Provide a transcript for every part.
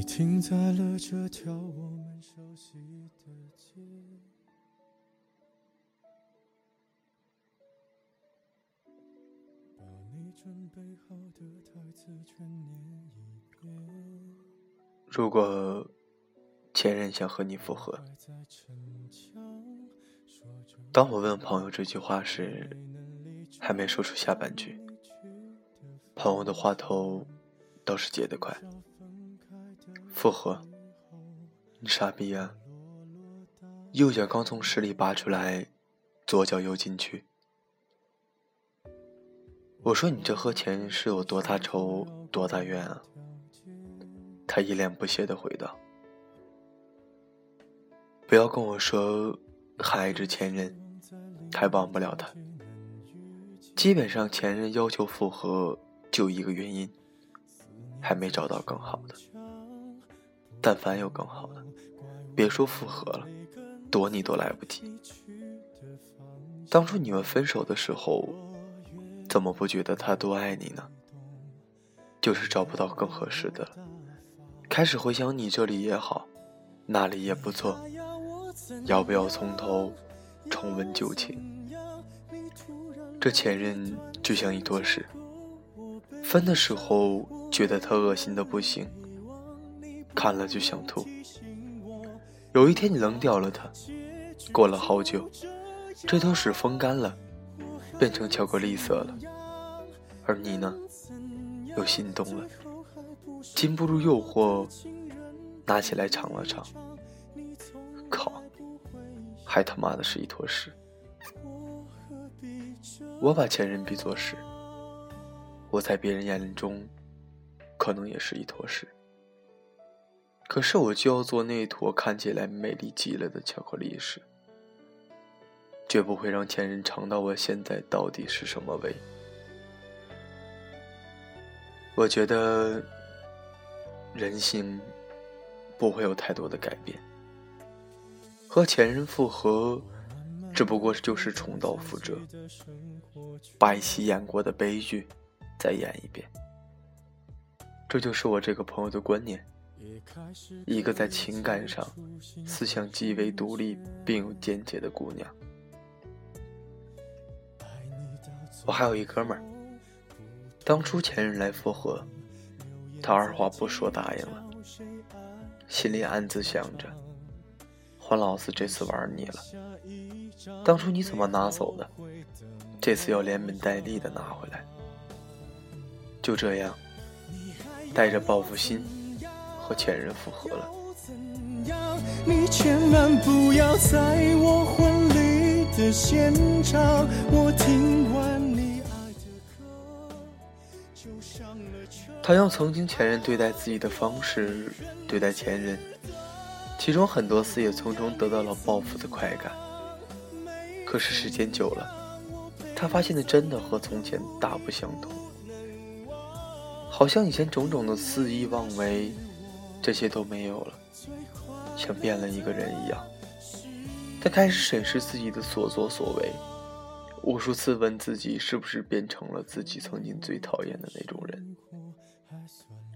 你停在了这条我们熟悉的街，把你准备好的台词全念一遍。如果前任想和你复合，当我问朋友这句话时，还没说出下半句，朋友的话头倒是接得快。复合？你傻逼啊！右脚刚从屎里拔出来，左脚又进去。我说你这和前任是有多大仇多大怨啊？他一脸不屑的回道：“不要跟我说还爱着前任，还忘不了他。基本上前任要求复合就一个原因，还没找到更好的。”但凡有更好的，别说复合了，躲你都来不及。当初你们分手的时候，怎么不觉得他多爱你呢？就是找不到更合适的了，开始回想你这里也好，那里也不错，要不要从头重温旧情？这前任就像一坨屎，分的时候觉得他恶心的不行。看了就想吐。有一天你扔掉了它，过了好久，这坨屎风干了，变成巧克力色了，而你呢，又心动了，禁不住诱惑，拿起来尝了尝。靠，还他妈的是一坨屎！我把前任比作屎，我在别人眼中，可能也是一坨屎。可是我就要做那坨看起来美丽极了的巧克力时，绝不会让前任尝到我现在到底是什么味。我觉得人性不会有太多的改变，和前任复合，只不过就是重蹈覆辙，把一起演过的悲剧再演一遍。这就是我这个朋友的观念。一个在情感上、思想极为独立并有见解的姑娘。我还有一哥们儿，当初前任来复合，他二话不说答应了，心里暗自想着：黄老子这次玩你了。当初你怎么拿走的？这次要连本带利的拿回来。就这样，带着报复心。和前任复合了。他用曾经前任对待自己的方式对待前任，其中很多次也从中得到了报复的快感。可是时间久了，他发现的真的和从前大不相同，好像以前种种的肆意妄为。这些都没有了，像变了一个人一样。他开始审视自己的所作所为，无数次问自己是不是变成了自己曾经最讨厌的那种人。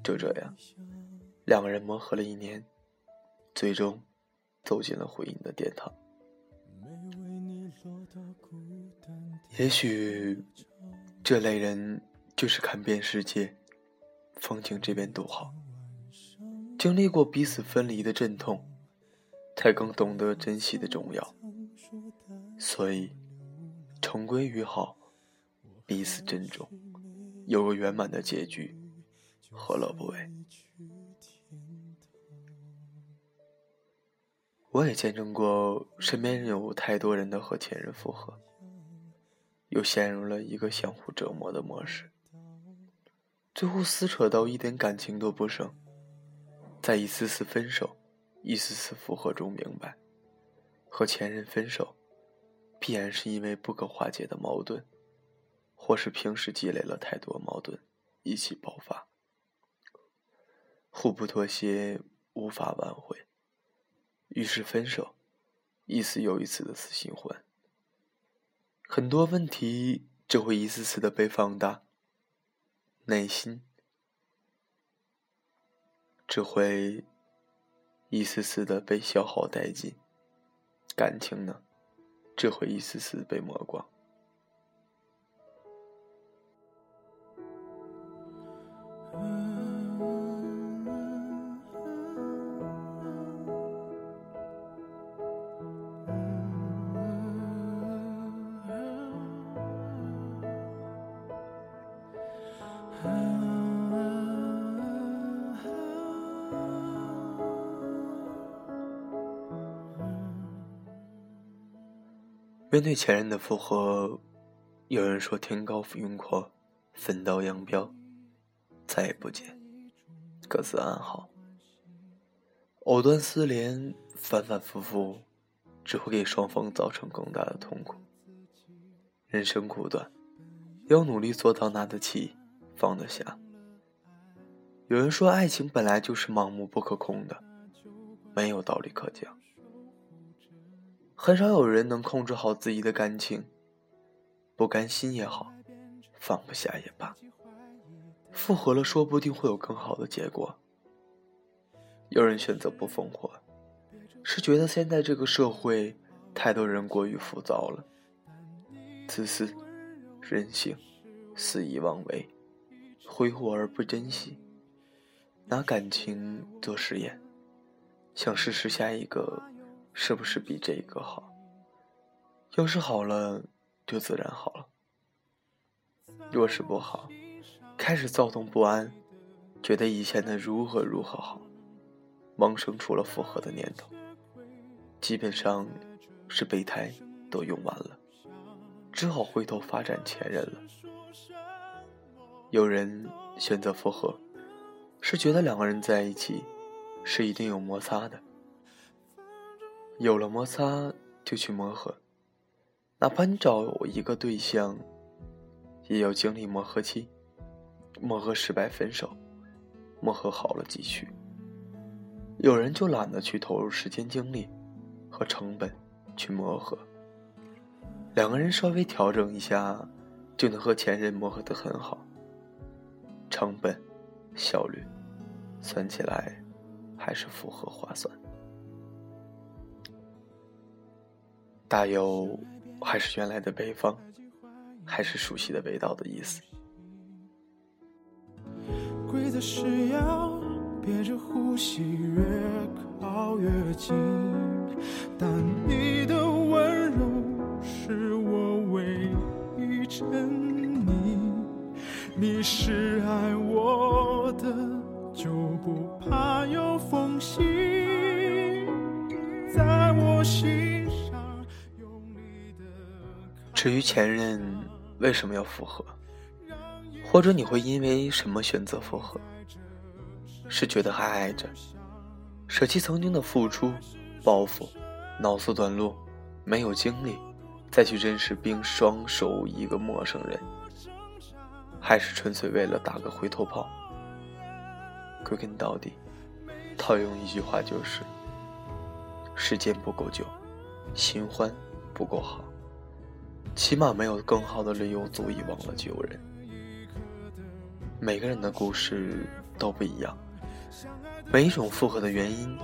就这样，两个人磨合了一年，最终走进了婚姻的殿堂。也许，这类人就是看遍世界，风景这边独好。经历过彼此分离的阵痛，才更懂得珍惜的重要。所以，重归于好，彼此珍重，有个圆满的结局，何乐不为？我也见证过身边有太多人的和前任复合，又陷入了一个相互折磨的模式，最后撕扯到一点感情都不剩。在一次次分手、一次次复合中，明白，和前任分手，必然是因为不可化解的矛盾，或是平时积累了太多矛盾，一起爆发，互不妥协，无法挽回，于是分手，一次又一次的死循环。很多问题就会一次次的被放大，内心。只会一丝丝的被消耗殆尽；感情呢，只会一丝丝被磨光。面对前任的复合，有人说天高云阔，分道扬镳，再也不见，各自安好。藕断丝连，反反复复，只会给双方造成更大的痛苦。人生苦短，要努力做到拿得起，放得下。有人说，爱情本来就是盲目不可控的，没有道理可讲。很少有人能控制好自己的感情，不甘心也好，放不下也罢，复合了说不定会有更好的结果。有人选择不复合，是觉得现在这个社会太多人过于浮躁了，自私、任性、肆意妄为、挥霍而不珍惜，拿感情做实验，想试试下一个。是不是比这一个好？要是好了，就自然好了；若是不好，开始躁动不安，觉得以前的如何如何好，萌生出了复合的念头。基本上是备胎都用完了，只好回头发展前任了。有人选择复合，是觉得两个人在一起是一定有摩擦的。有了摩擦，就去磨合。哪怕你找一个对象，也要经历磨合期。磨合失败分手，磨合好了继续。有人就懒得去投入时间、精力和成本去磨合。两个人稍微调整一下，就能和前任磨合得很好。成本、效率，算起来还是复合划算。大有还是原来的北方，还是熟悉的味道的意思。规则是要憋着呼吸越靠越近，但你的温柔是我唯一沉溺。你是爱我的，就不怕有缝隙，在我心。至于前任为什么要复合，或者你会因为什么选择复合？是觉得还爱着，舍弃曾经的付出、包袱、脑子短路，没有精力再去认识并双手一个陌生人，还是纯粹为了打个回头炮？归根到底，套用一句话就是：时间不够久，新欢不够好。起码没有更好的理由足以忘了旧人。每个人的故事都不一样，每一种复合的原因、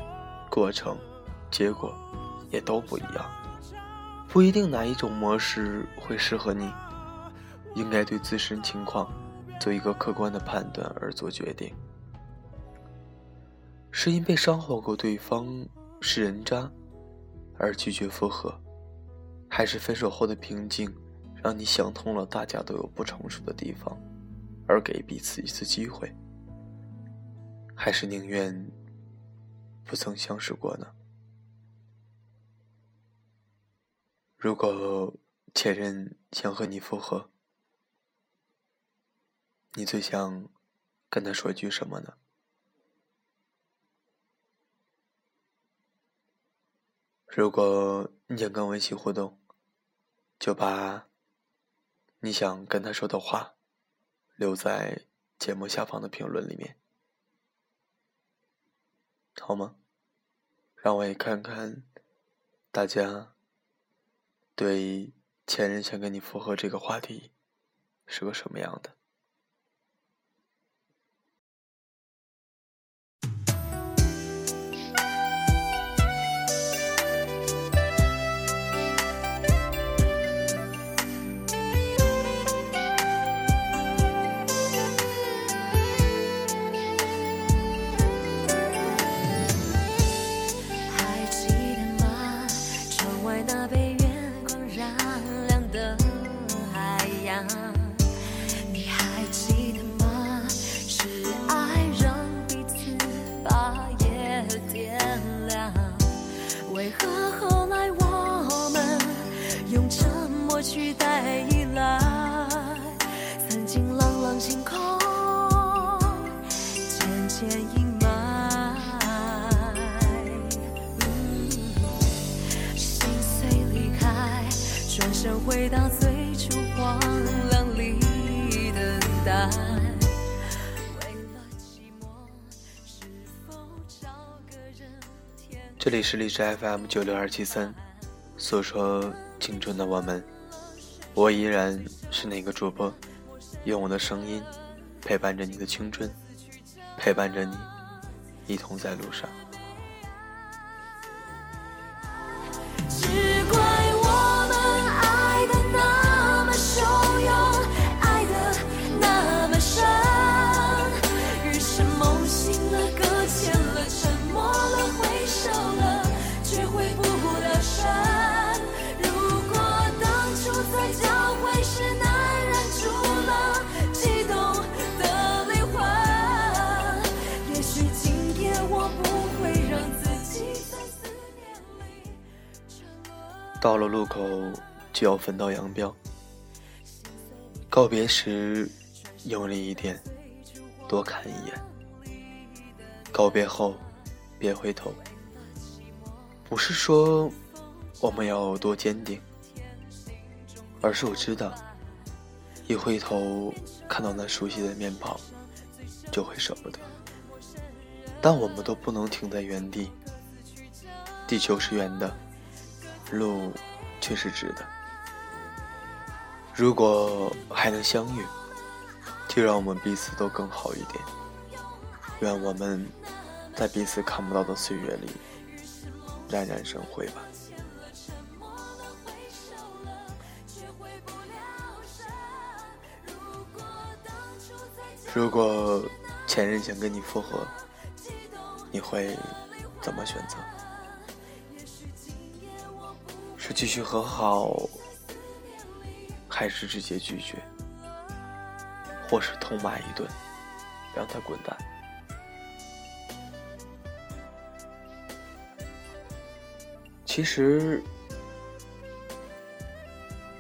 过程、结果也都不一样，不一定哪一种模式会适合你。应该对自身情况做一个客观的判断而做决定。是因被伤害过对方是人渣而拒绝复合？还是分手后的平静，让你想通了，大家都有不成熟的地方，而给彼此一次机会。还是宁愿不曾相识过呢？如果前任想和你复合，你最想跟他说句什么呢？如果你想跟我一起互动，就把你想跟他说的话留在节目下方的评论里面，好吗？让我也看看大家对前任想跟你复合这个话题是个什么样的。为何后来我们用沉默取代依赖？曾经朗朗星空，渐渐阴霾。嗯心碎离开，转身回到最这里是荔枝 FM 九六二七三，诉说青春的我们，我依然是那个主播，用我的声音陪伴着你的青春，陪伴着你，一同在路上。到了路口就要分道扬镳，告别时用力一点，多看一眼。告别后别回头，不是说我们要多坚定，而是我知道，一回头看到那熟悉的面庞，就会舍不得。但我们都不能停在原地，地球是圆的。路却是直的。如果还能相遇，就让我们彼此都更好一点。愿我们在彼此看不到的岁月里冉冉生辉吧。如果前任想跟你复合，你会怎么选择？继续和好，还是直接拒绝，或是痛骂一顿，让他滚蛋？其实，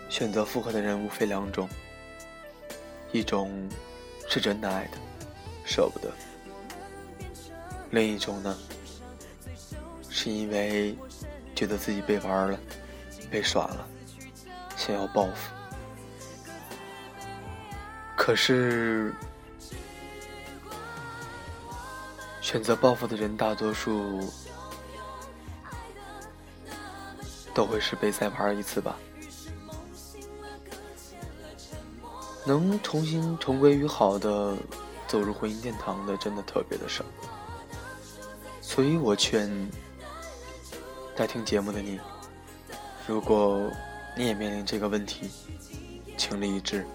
选择复合的人无非两种，一种是真的爱的，舍不得；另一种呢，是因为觉得自己被玩了。被耍了，想要报复。可是，选择报复的人，大多数都会是被再玩一次吧。能重新重归于好的，走入婚姻殿堂的，真的特别的少。所以我劝在听节目的你。如果你也面临这个问题，请理智，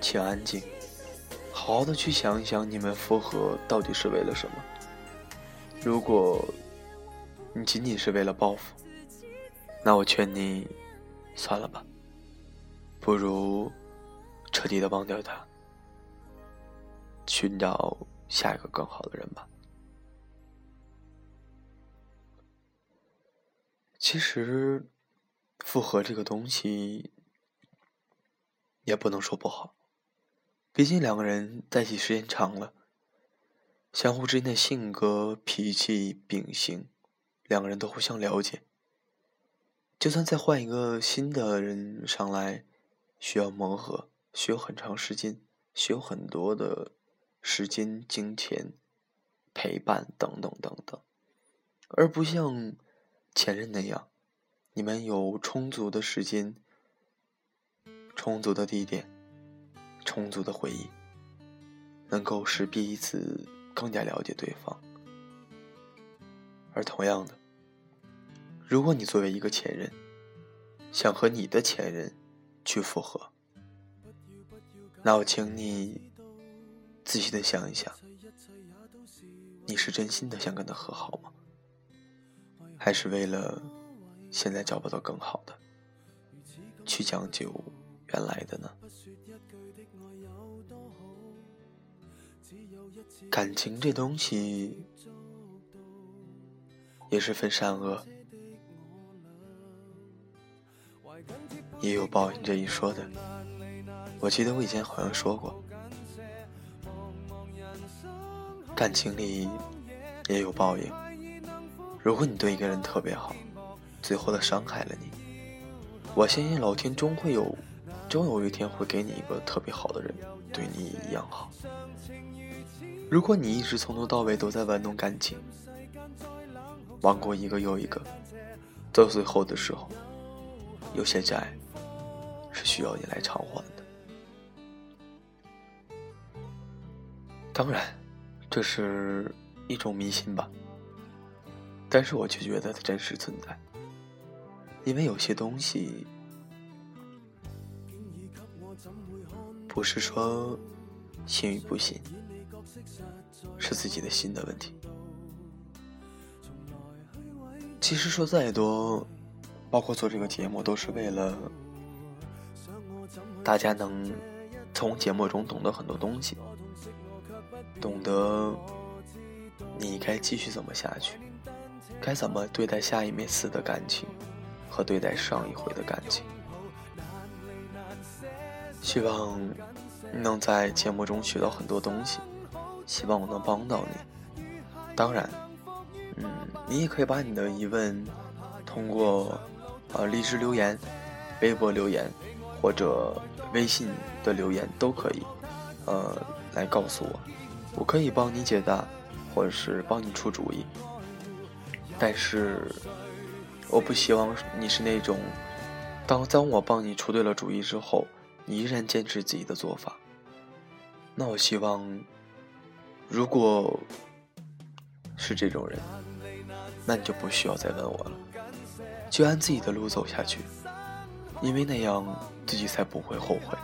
请安静，好好的去想一想，你们复合到底是为了什么？如果你仅仅是为了报复，那我劝你算了吧，不如彻底的忘掉他，寻找下一个更好的人吧。其实。复合这个东西，也不能说不好，毕竟两个人在一起时间长了，相互之间的性格、脾气、秉性，两个人都互相了解。就算再换一个新的人上来，需要磨合，需要很长时间，需要很多的时间、金钱、陪伴等等等等，而不像前任那样。你们有充足的时间、充足的地点、充足的回忆，能够使彼此更加了解对方。而同样的，如果你作为一个前任，想和你的前任去复合，那我请你仔细的想一想，你是真心的想跟他和好吗？还是为了？现在找不到更好的，去将就原来的呢？感情这东西也是分善恶，也有报应这一说的。我记得我以前好像说过，感情里也有报应。如果你对一个人特别好，最后的伤害了你，我相信老天终会有，终有一天会给你一个特别好的人，对你也一样好。如果你一直从头到尾都在玩弄感情，玩过一个又一个，到最后的时候，有些债是需要你来偿还的。当然，这是一种迷信吧，但是我却觉得它真实存在，因为有些东西不是说信与不信。是自己的心的问题。其实说再多，包括做这个节目，都是为了大家能从节目中懂得很多东西，懂得你该继续怎么下去，该怎么对待下一枚次的感情，和对待上一回的感情。希望能在节目中学到很多东西。希望我能帮到你。当然，嗯，你也可以把你的疑问通过呃荔枝留言、微博留言或者微信的留言都可以，呃，来告诉我，我可以帮你解答，或者是帮你出主意。但是，我不希望你是那种，当当我帮你出对了主意之后，你依然坚持自己的做法。那我希望。如果是这种人，那你就不需要再问我了，就按自己的路走下去，因为那样自己才不会后悔。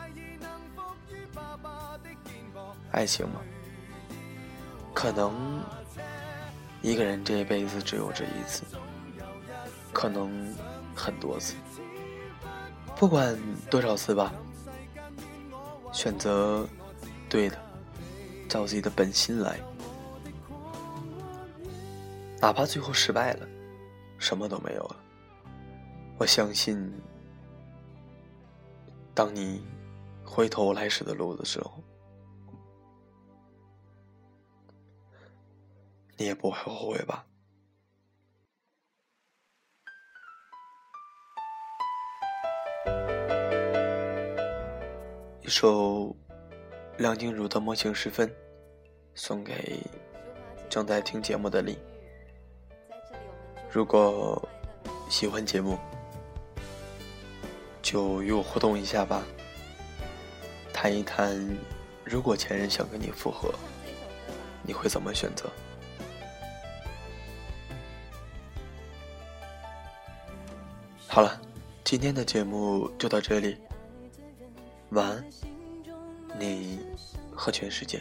爱情嘛，可能一个人这一辈子只有这一次，可能很多次，不管多少次吧，选择对的。照自己的本心来，哪怕最后失败了，什么都没有了。我相信，当你回头来时的路的时候，你也不会后悔吧？一首。梁静茹的《梦醒时分》，送给正在听节目的你。如果喜欢节目，就与我互动一下吧。谈一谈，如果前任想跟你复合，你会怎么选择？好了，今天的节目就到这里，晚安。你和全世界。